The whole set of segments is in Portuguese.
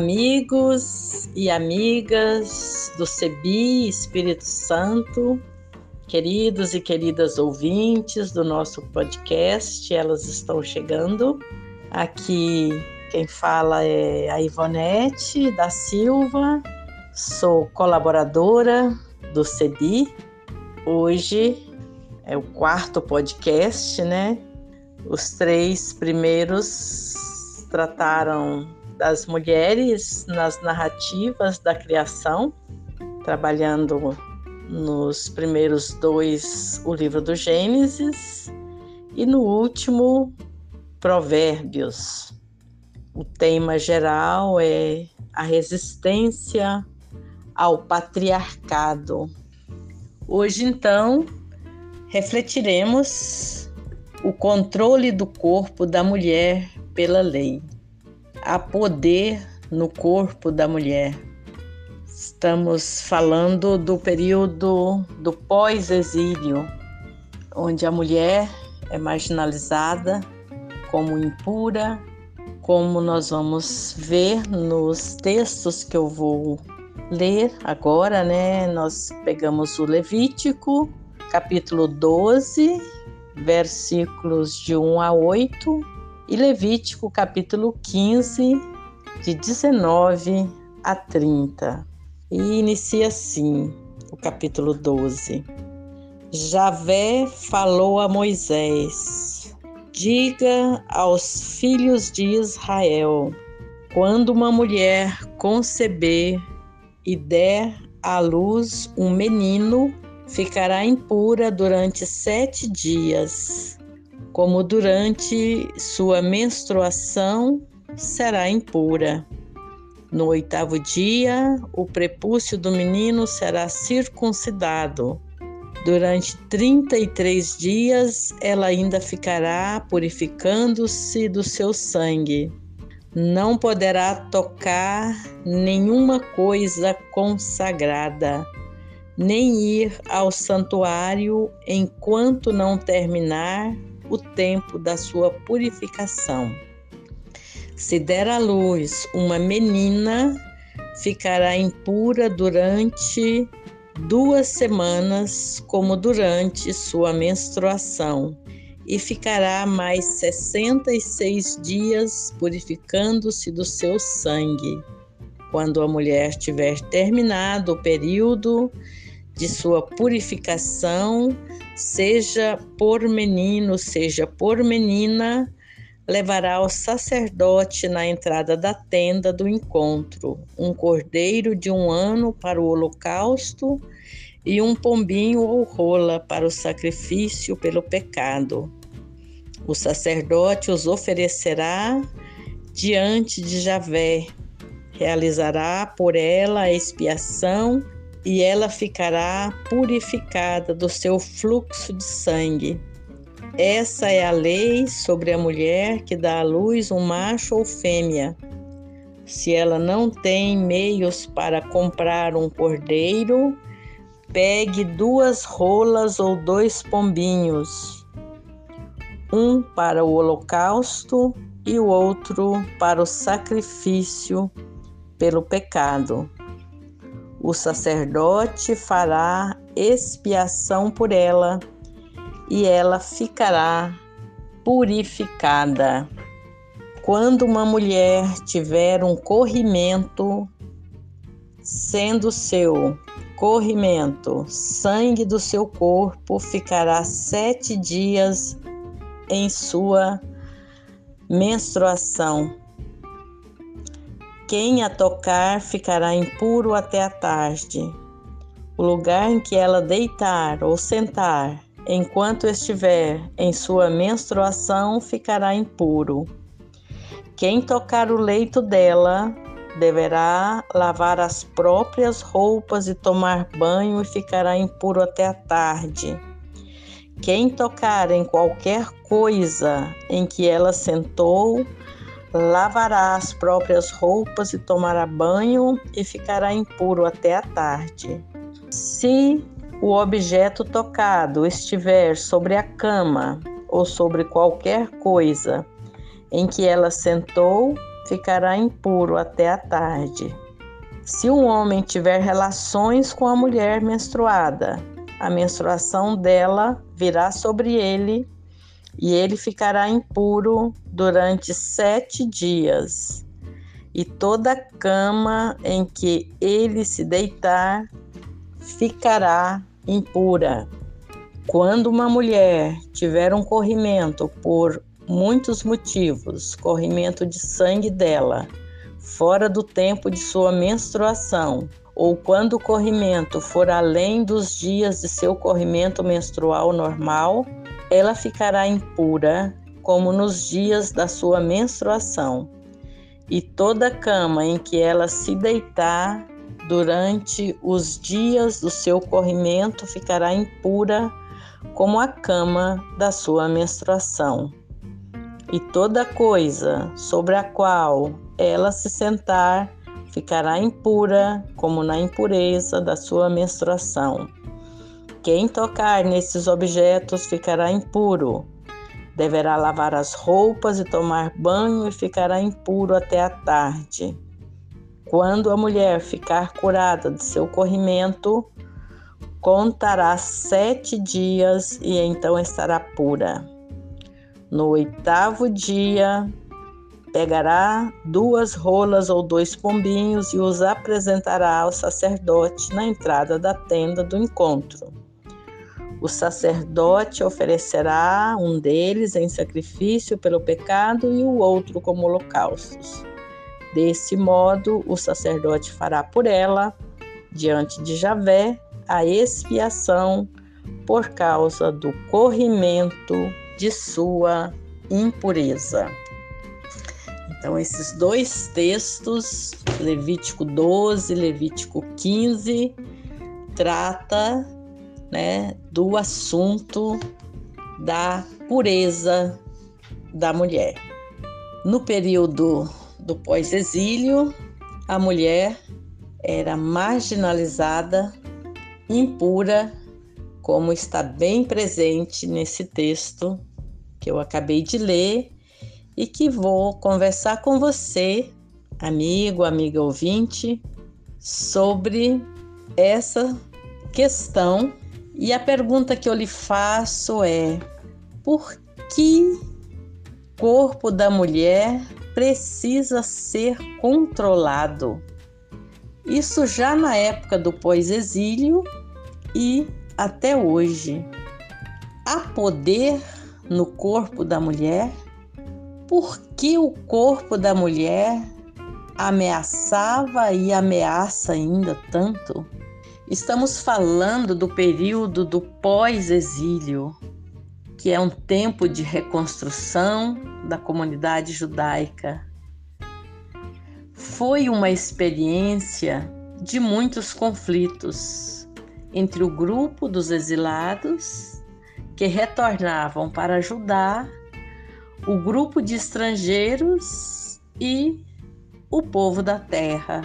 amigos e amigas do CEBI Espírito Santo, queridos e queridas ouvintes do nosso podcast, elas estão chegando. Aqui quem fala é a Ivonete da Silva, sou colaboradora do CEBI. Hoje é o quarto podcast, né? Os três primeiros trataram das mulheres nas narrativas da criação, trabalhando nos primeiros dois o livro do Gênesis e no último Provérbios. O tema geral é a resistência ao patriarcado. Hoje, então, refletiremos o controle do corpo da mulher pela lei. Há poder no corpo da mulher. Estamos falando do período do pós-exílio, onde a mulher é marginalizada como impura, como nós vamos ver nos textos que eu vou ler agora, né? Nós pegamos o Levítico, capítulo 12, versículos de 1 a 8, e Levítico, capítulo 15, de 19 a 30. E inicia assim o capítulo 12. Javé falou a Moisés: Diga aos filhos de Israel: quando uma mulher conceber e der à luz um menino, ficará impura durante sete dias, como durante sua menstruação será impura. No oitavo dia, o prepúcio do menino será circuncidado. Durante 33 dias, ela ainda ficará purificando-se do seu sangue. Não poderá tocar nenhuma coisa consagrada, nem ir ao santuário enquanto não terminar o tempo da sua purificação. Se der à luz uma menina, ficará impura durante duas semanas, como durante sua menstruação, e ficará mais sessenta e seis dias purificando-se do seu sangue. Quando a mulher tiver terminado o período de sua purificação, seja por menino, seja por menina, levará ao sacerdote na entrada da tenda do encontro um cordeiro de um ano para o holocausto e um pombinho ou rola para o sacrifício pelo pecado. O sacerdote os oferecerá diante de Javé, realizará por ela a expiação e ela ficará purificada do seu fluxo de sangue essa é a lei sobre a mulher que dá à luz um macho ou fêmea. Se ela não tem meios para comprar um cordeiro, pegue duas rolas ou dois pombinhos, um para o holocausto e o outro para o sacrifício pelo pecado. O sacerdote fará expiação por ela e ela ficará purificada. Quando uma mulher tiver um corrimento, sendo seu corrimento sangue do seu corpo, ficará sete dias em sua menstruação. Quem a tocar ficará impuro até a tarde. O lugar em que ela deitar ou sentar enquanto estiver em sua menstruação, ficará impuro. Quem tocar o leito dela deverá lavar as próprias roupas e tomar banho e ficará impuro até a tarde. Quem tocar em qualquer coisa em que ela sentou, lavará as próprias roupas e tomará banho e ficará impuro até a tarde. Se o objeto tocado estiver sobre a cama ou sobre qualquer coisa em que ela sentou, ficará impuro até a tarde. Se um homem tiver relações com a mulher menstruada, a menstruação dela virá sobre ele e ele ficará impuro durante sete dias. E toda cama em que ele se deitar ficará impura. Quando uma mulher tiver um corrimento por muitos motivos, corrimento de sangue dela, fora do tempo de sua menstruação, ou quando o corrimento for além dos dias de seu corrimento menstrual normal, ela ficará impura, como nos dias da sua menstruação. E toda cama em que ela se deitar durante os dias do seu corrimento ficará impura, como a cama da sua menstruação e toda coisa sobre a qual ela se sentar ficará impura, como na impureza da sua menstruação. Quem tocar nesses objetos ficará impuro. Deverá lavar as roupas e tomar banho e ficará impuro até a tarde. Quando a mulher ficar curada de seu corrimento, contará sete dias e então estará pura. No oitavo dia, pegará duas rolas ou dois pombinhos e os apresentará ao sacerdote na entrada da tenda do encontro. O sacerdote oferecerá um deles em sacrifício pelo pecado e o outro como holocaustos. Desse modo, o sacerdote fará por ela, diante de Javé, a expiação por causa do corrimento de sua impureza. Então, esses dois textos, Levítico 12, Levítico 15, trata né, do assunto da pureza da mulher. No período do pós-exílio, a mulher era marginalizada, impura, como está bem presente nesse texto que eu acabei de ler e que vou conversar com você, amigo, amiga ouvinte, sobre essa questão. E a pergunta que eu lhe faço é: por que o corpo da mulher precisa ser controlado? Isso já na época do pós-exílio e até hoje. Há poder no corpo da mulher? Por que o corpo da mulher ameaçava e ameaça ainda tanto? Estamos falando do período do pós-exílio, que é um tempo de reconstrução da comunidade judaica. Foi uma experiência de muitos conflitos entre o grupo dos exilados que retornavam para ajudar o grupo de estrangeiros e o povo da terra.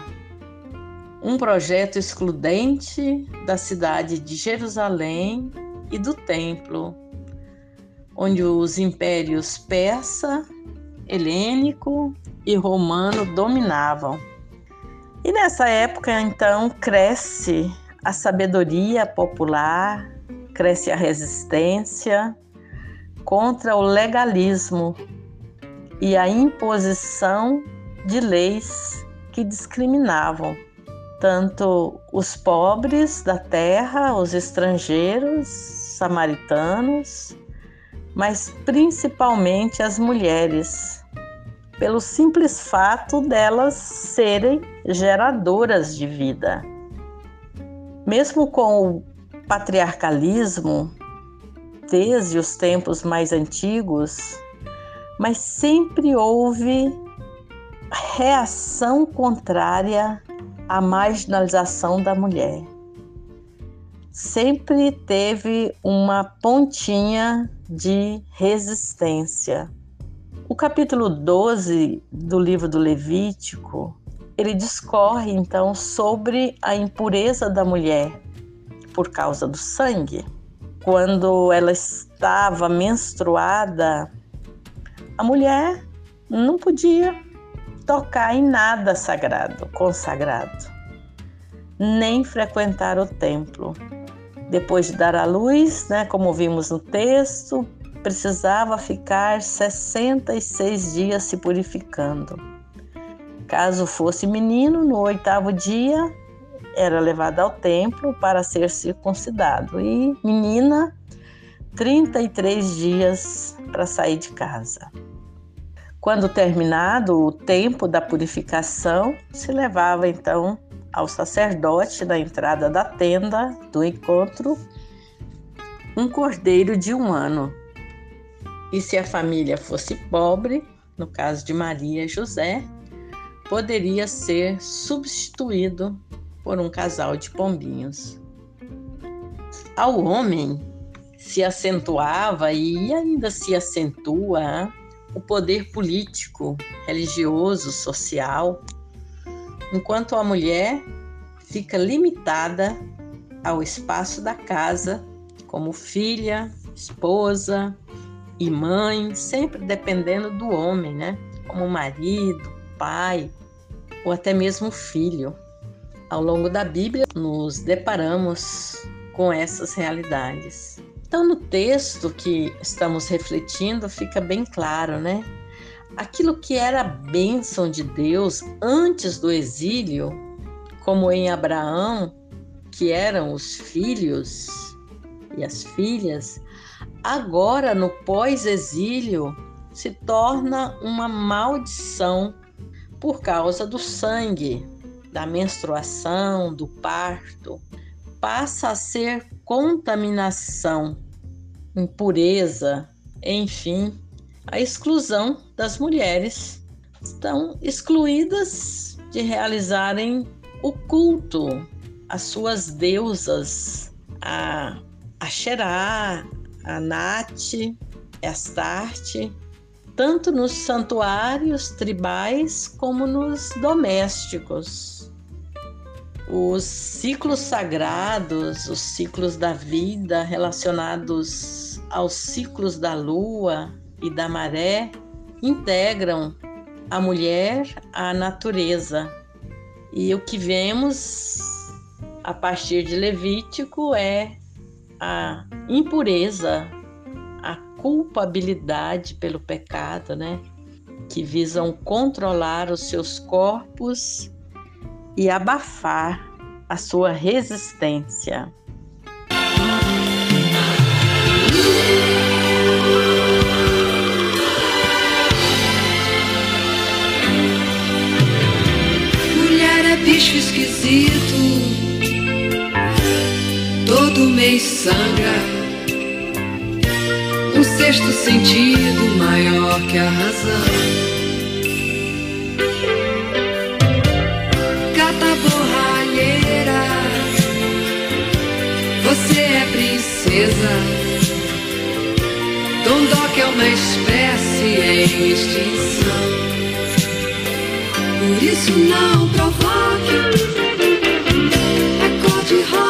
Um projeto excludente da cidade de Jerusalém e do templo, onde os impérios persa, helênico e romano dominavam. E nessa época, então, cresce a sabedoria popular, cresce a resistência contra o legalismo e a imposição de leis que discriminavam tanto os pobres da terra, os estrangeiros, samaritanos, mas principalmente as mulheres, pelo simples fato delas serem geradoras de vida. Mesmo com o patriarcalismo desde os tempos mais antigos, mas sempre houve reação contrária à marginalização da mulher. Sempre teve uma pontinha de resistência. O capítulo 12 do livro do Levítico, ele discorre então sobre a impureza da mulher por causa do sangue. Quando ela estava menstruada, a mulher não podia tocar em nada sagrado, consagrado, nem frequentar o templo. Depois de dar à luz, né, como vimos no texto, precisava ficar 66 dias se purificando. Caso fosse menino, no oitavo dia era levado ao templo para ser circuncidado e menina, 33 dias para sair de casa. Quando terminado o tempo da purificação, se levava então ao sacerdote na entrada da tenda do encontro um cordeiro de um ano. E se a família fosse pobre, no caso de Maria e José, poderia ser substituído por um casal de pombinhos. Ao homem se acentuava e ainda se acentua o poder político, religioso, social, enquanto a mulher fica limitada ao espaço da casa como filha, esposa e mãe, sempre dependendo do homem, né? Como marido, pai ou até mesmo filho. Ao longo da Bíblia, nos deparamos com essas realidades. Então, no texto que estamos refletindo, fica bem claro, né? Aquilo que era a bênção de Deus antes do exílio, como em Abraão, que eram os filhos e as filhas, agora no pós-exílio se torna uma maldição por causa do sangue, da menstruação, do parto, passa a ser contaminação, impureza, enfim, a exclusão das mulheres. Estão excluídas de realizarem o culto às suas deusas, a Xerá, a Nat, Astarte, tanto nos santuários tribais como nos domésticos os ciclos sagrados, os ciclos da vida relacionados aos ciclos da lua e da maré integram a mulher à natureza. E o que vemos a partir de Levítico é a impureza, a culpabilidade pelo pecado, né? Que visam controlar os seus corpos e abafar a sua resistência. Mulher é bicho esquisito, todo mês sangra. Um sexto sentido maior que a razão. Princesa. Dondoc é uma espécie em extinção. Por isso não provoque. É cor de rosa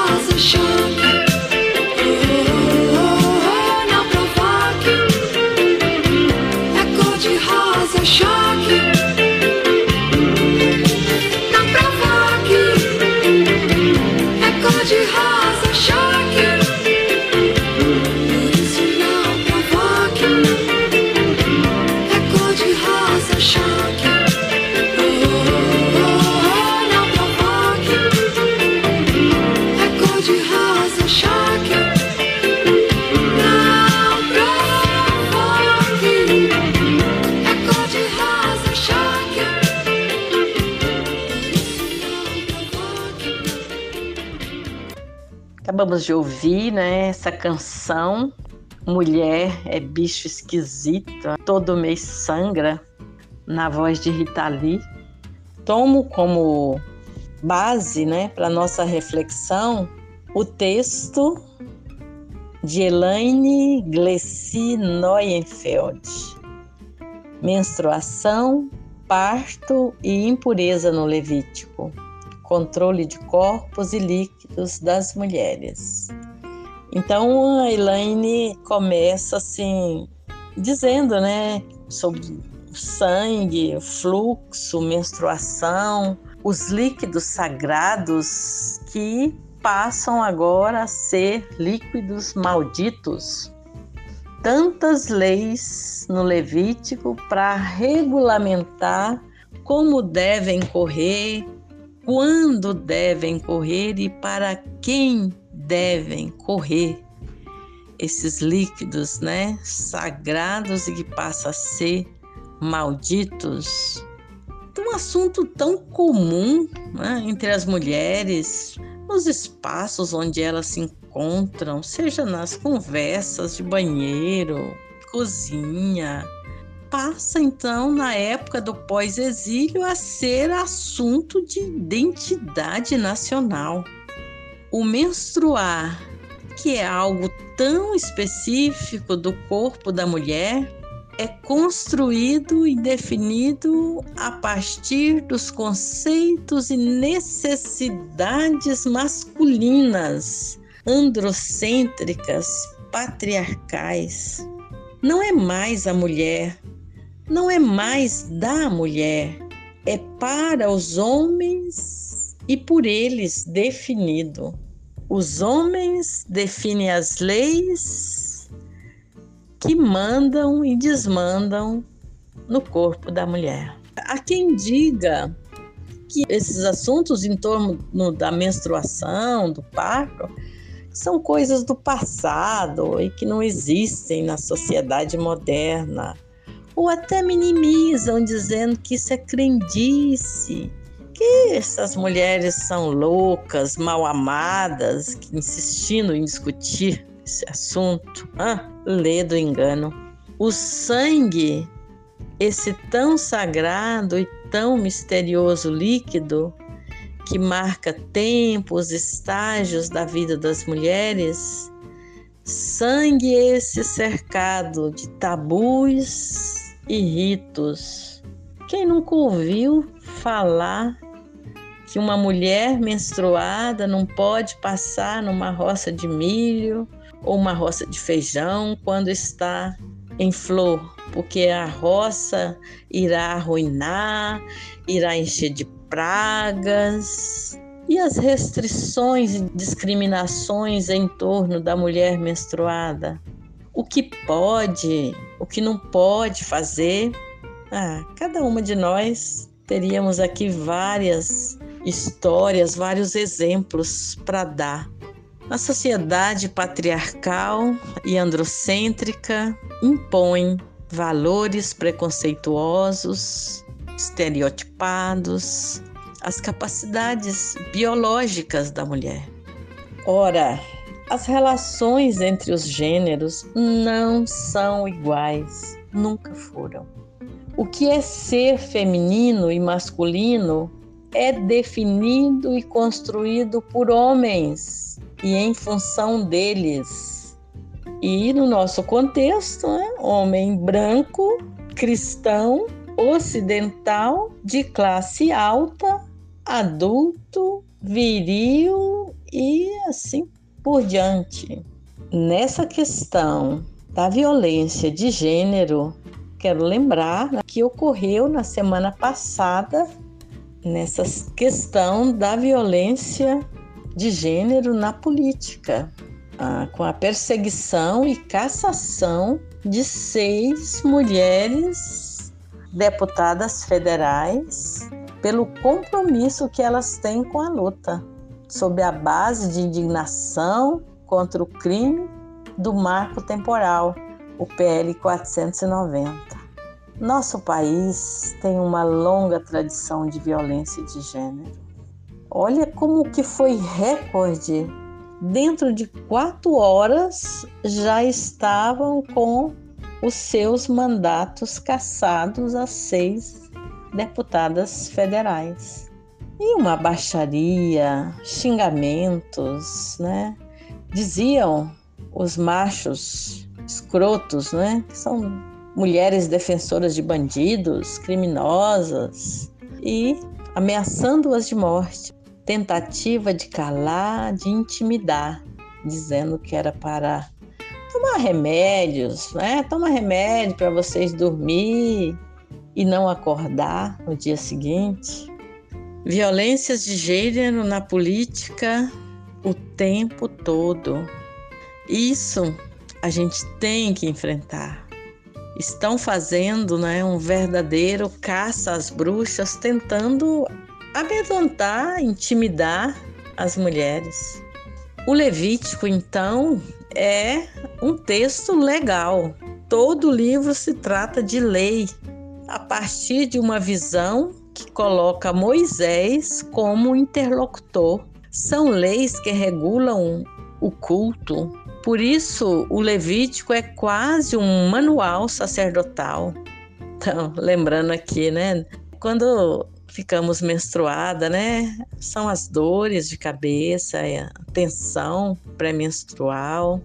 acabamos de ouvir, né, essa canção Mulher é bicho esquisito, todo mês sangra. na voz de Rita Lee. Tomo como base né, para nossa reflexão o texto de Elaine Glessi Neuenfeld. Menstruação, parto e impureza no Levítico. Controle de corpos e líquidos das mulheres. Então a Elaine começa assim dizendo, né, sobre sangue, fluxo, menstruação, os líquidos sagrados que passam agora a ser líquidos malditos. Tantas leis no Levítico para regulamentar como devem correr, quando devem correr e para quem devem correr esses líquidos, né, sagrados e que passam a ser malditos. Um assunto tão comum né, entre as mulheres, nos espaços onde elas se encontram, seja nas conversas de banheiro, cozinha, passa então na época do pós-exílio a ser assunto de identidade nacional. O menstruar, que é algo tão específico do corpo da mulher, é construído e definido a partir dos conceitos e necessidades masculinas, androcêntricas, patriarcais. Não é mais a mulher, não é mais da mulher, é para os homens e por eles definido. Os homens definem as leis que mandam e desmandam no corpo da mulher. Há quem diga que esses assuntos em torno da menstruação, do parto, são coisas do passado e que não existem na sociedade moderna, ou até minimizam, dizendo que isso é crendice, que essas mulheres são loucas, mal amadas, insistindo em discutir esse assunto. Ah, lê do engano. O sangue, esse tão sagrado e tão misterioso líquido que marca tempos, estágios da vida das mulheres, sangue esse cercado de tabus e ritos. Quem nunca ouviu falar que uma mulher menstruada não pode passar numa roça de milho ou uma roça de feijão quando está em flor, porque a roça irá arruinar, irá encher de pragas. E as restrições e discriminações em torno da mulher menstruada? O que pode, o que não pode fazer? Ah, cada uma de nós teríamos aqui várias histórias, vários exemplos para dar. A sociedade patriarcal e androcêntrica impõe valores preconceituosos, estereotipados, as capacidades biológicas da mulher. Ora, as relações entre os gêneros não são iguais, nunca foram. O que é ser feminino e masculino é definido e construído por homens e em função deles. E no nosso contexto, né, homem branco, cristão, ocidental, de classe alta, adulto, viril e assim por diante. Nessa questão da violência de gênero, quero lembrar que ocorreu na semana passada nessa questão da violência de gênero na política, ah, com a perseguição e cassação de seis mulheres deputadas federais pelo compromisso que elas têm com a luta, sob a base de indignação contra o crime do marco temporal, o PL 490. Nosso país tem uma longa tradição de violência de gênero. Olha como que foi recorde. Dentro de quatro horas já estavam com os seus mandatos cassados às seis deputadas federais. E uma baixaria, xingamentos, né? Diziam os machos escrotos, né? Que são mulheres defensoras de bandidos, criminosas e ameaçando-as de morte. Tentativa de calar, de intimidar, dizendo que era para tomar remédios, né? Toma remédio para vocês dormir e não acordar no dia seguinte. Violências de gênero na política o tempo todo. Isso a gente tem que enfrentar. Estão fazendo né, um verdadeiro caça às bruxas, tentando amedrontar, intimidar as mulheres. O Levítico, então, é um texto legal. Todo livro se trata de lei, a partir de uma visão que coloca Moisés como interlocutor. São leis que regulam o culto. Por isso, o Levítico é quase um manual sacerdotal. Então, lembrando aqui, né? Quando ficamos menstruada, né? São as dores de cabeça, a tensão pré-menstrual,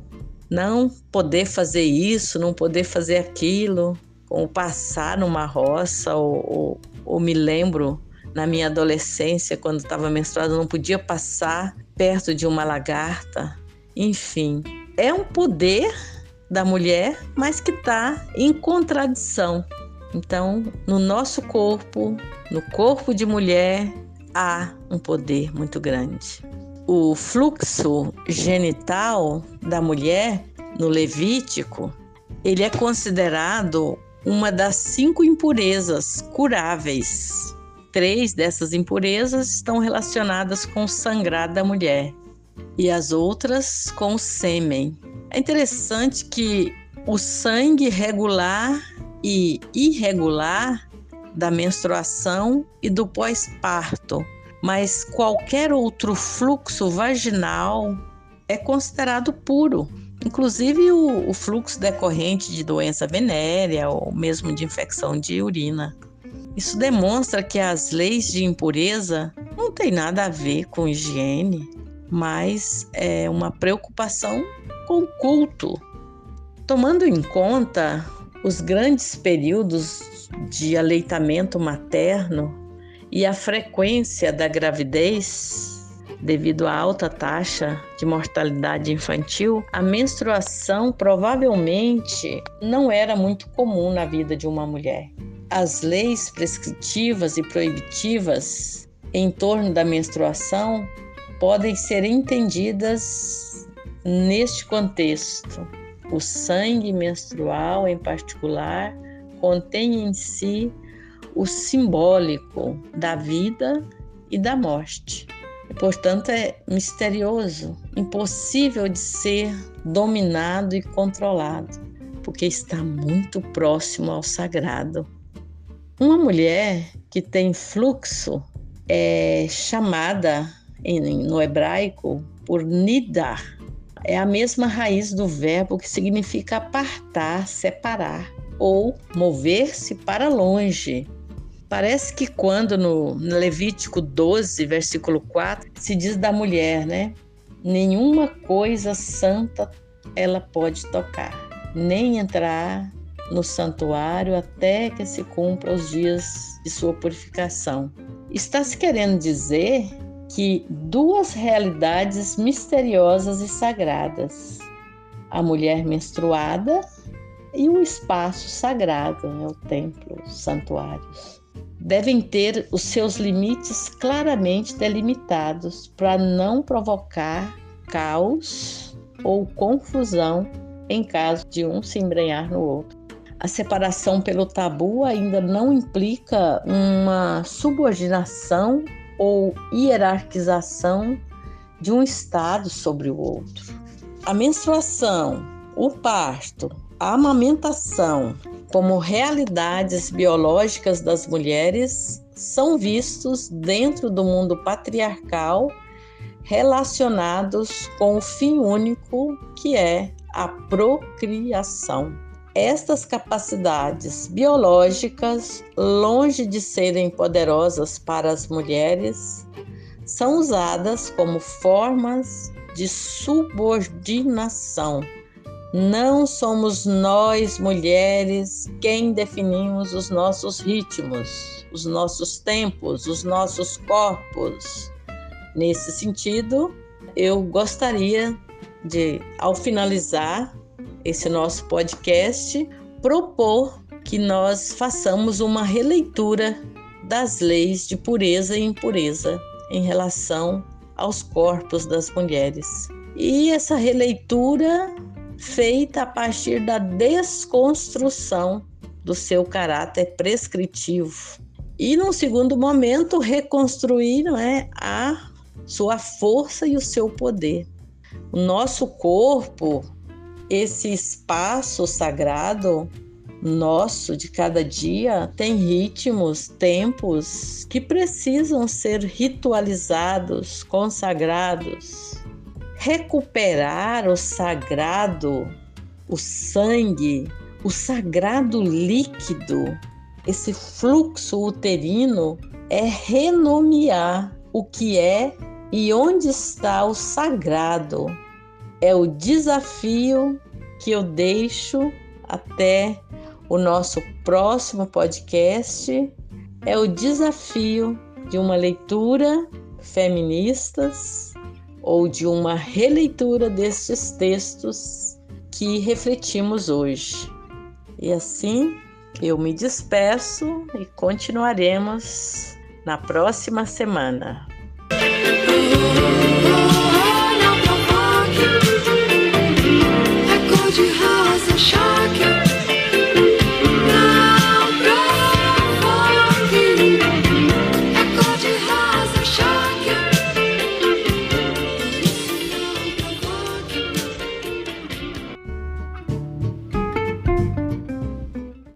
não poder fazer isso, não poder fazer aquilo, ou passar numa roça, ou, ou, ou me lembro na minha adolescência, quando estava menstruada, não podia passar perto de uma lagarta. Enfim, é um poder da mulher, mas que está em contradição. Então, no nosso corpo, no corpo de mulher, há um poder muito grande. O fluxo genital da mulher no Levítico, ele é considerado uma das cinco impurezas curáveis. Três dessas impurezas estão relacionadas com o sangrado da mulher e as outras com o sêmen. É interessante que o sangue regular e irregular da menstruação e do pós-parto, mas qualquer outro fluxo vaginal é considerado puro, inclusive o, o fluxo decorrente de doença venérea ou mesmo de infecção de urina. Isso demonstra que as leis de impureza não têm nada a ver com higiene, mas é uma preocupação com o culto. Tomando em conta os grandes períodos de aleitamento materno e a frequência da gravidez, devido à alta taxa de mortalidade infantil, a menstruação provavelmente não era muito comum na vida de uma mulher. As leis prescritivas e proibitivas em torno da menstruação podem ser entendidas neste contexto. O sangue menstrual, em particular, contém em si o simbólico da vida e da morte. Portanto, é misterioso, impossível de ser dominado e controlado, porque está muito próximo ao sagrado. Uma mulher que tem fluxo é chamada no hebraico por nidar, é a mesma raiz do verbo que significa apartar, separar ou mover-se para longe. Parece que quando no Levítico 12, versículo 4, se diz da mulher, né? Nenhuma coisa santa ela pode tocar, nem entrar no santuário até que se cumpra os dias de sua purificação. Está se querendo dizer que duas realidades misteriosas e sagradas: a mulher menstruada e o espaço sagrado, né, o templo, os santuários. Devem ter os seus limites claramente delimitados para não provocar caos ou confusão em caso de um se embrenhar no outro. A separação pelo tabu ainda não implica uma subordinação ou hierarquização de um estado sobre o outro. A menstruação, o parto, a amamentação como realidades biológicas das mulheres são vistos dentro do mundo patriarcal relacionados com o fim único que é a procriação. estas capacidades biológicas, longe de serem poderosas para as mulheres, são usadas como formas de subordinação. Não somos nós, mulheres, quem definimos os nossos ritmos, os nossos tempos, os nossos corpos. Nesse sentido, eu gostaria de, ao finalizar esse nosso podcast, propor que nós façamos uma releitura das leis de pureza e impureza em relação aos corpos das mulheres. E essa releitura feita a partir da desconstrução do seu caráter prescritivo. E num segundo momento reconstruir não é, a sua força e o seu poder. O nosso corpo, esse espaço sagrado nosso de cada dia tem ritmos, tempos que precisam ser ritualizados, consagrados. Recuperar o sagrado, o sangue, o sagrado líquido, esse fluxo uterino é renomear o que é e onde está o sagrado. É o desafio que eu deixo até o nosso próximo podcast. É o desafio de uma leitura feministas ou de uma releitura destes textos que refletimos hoje. E assim eu me despeço e continuaremos na próxima semana. Não provoque, é cor de rosa, choque.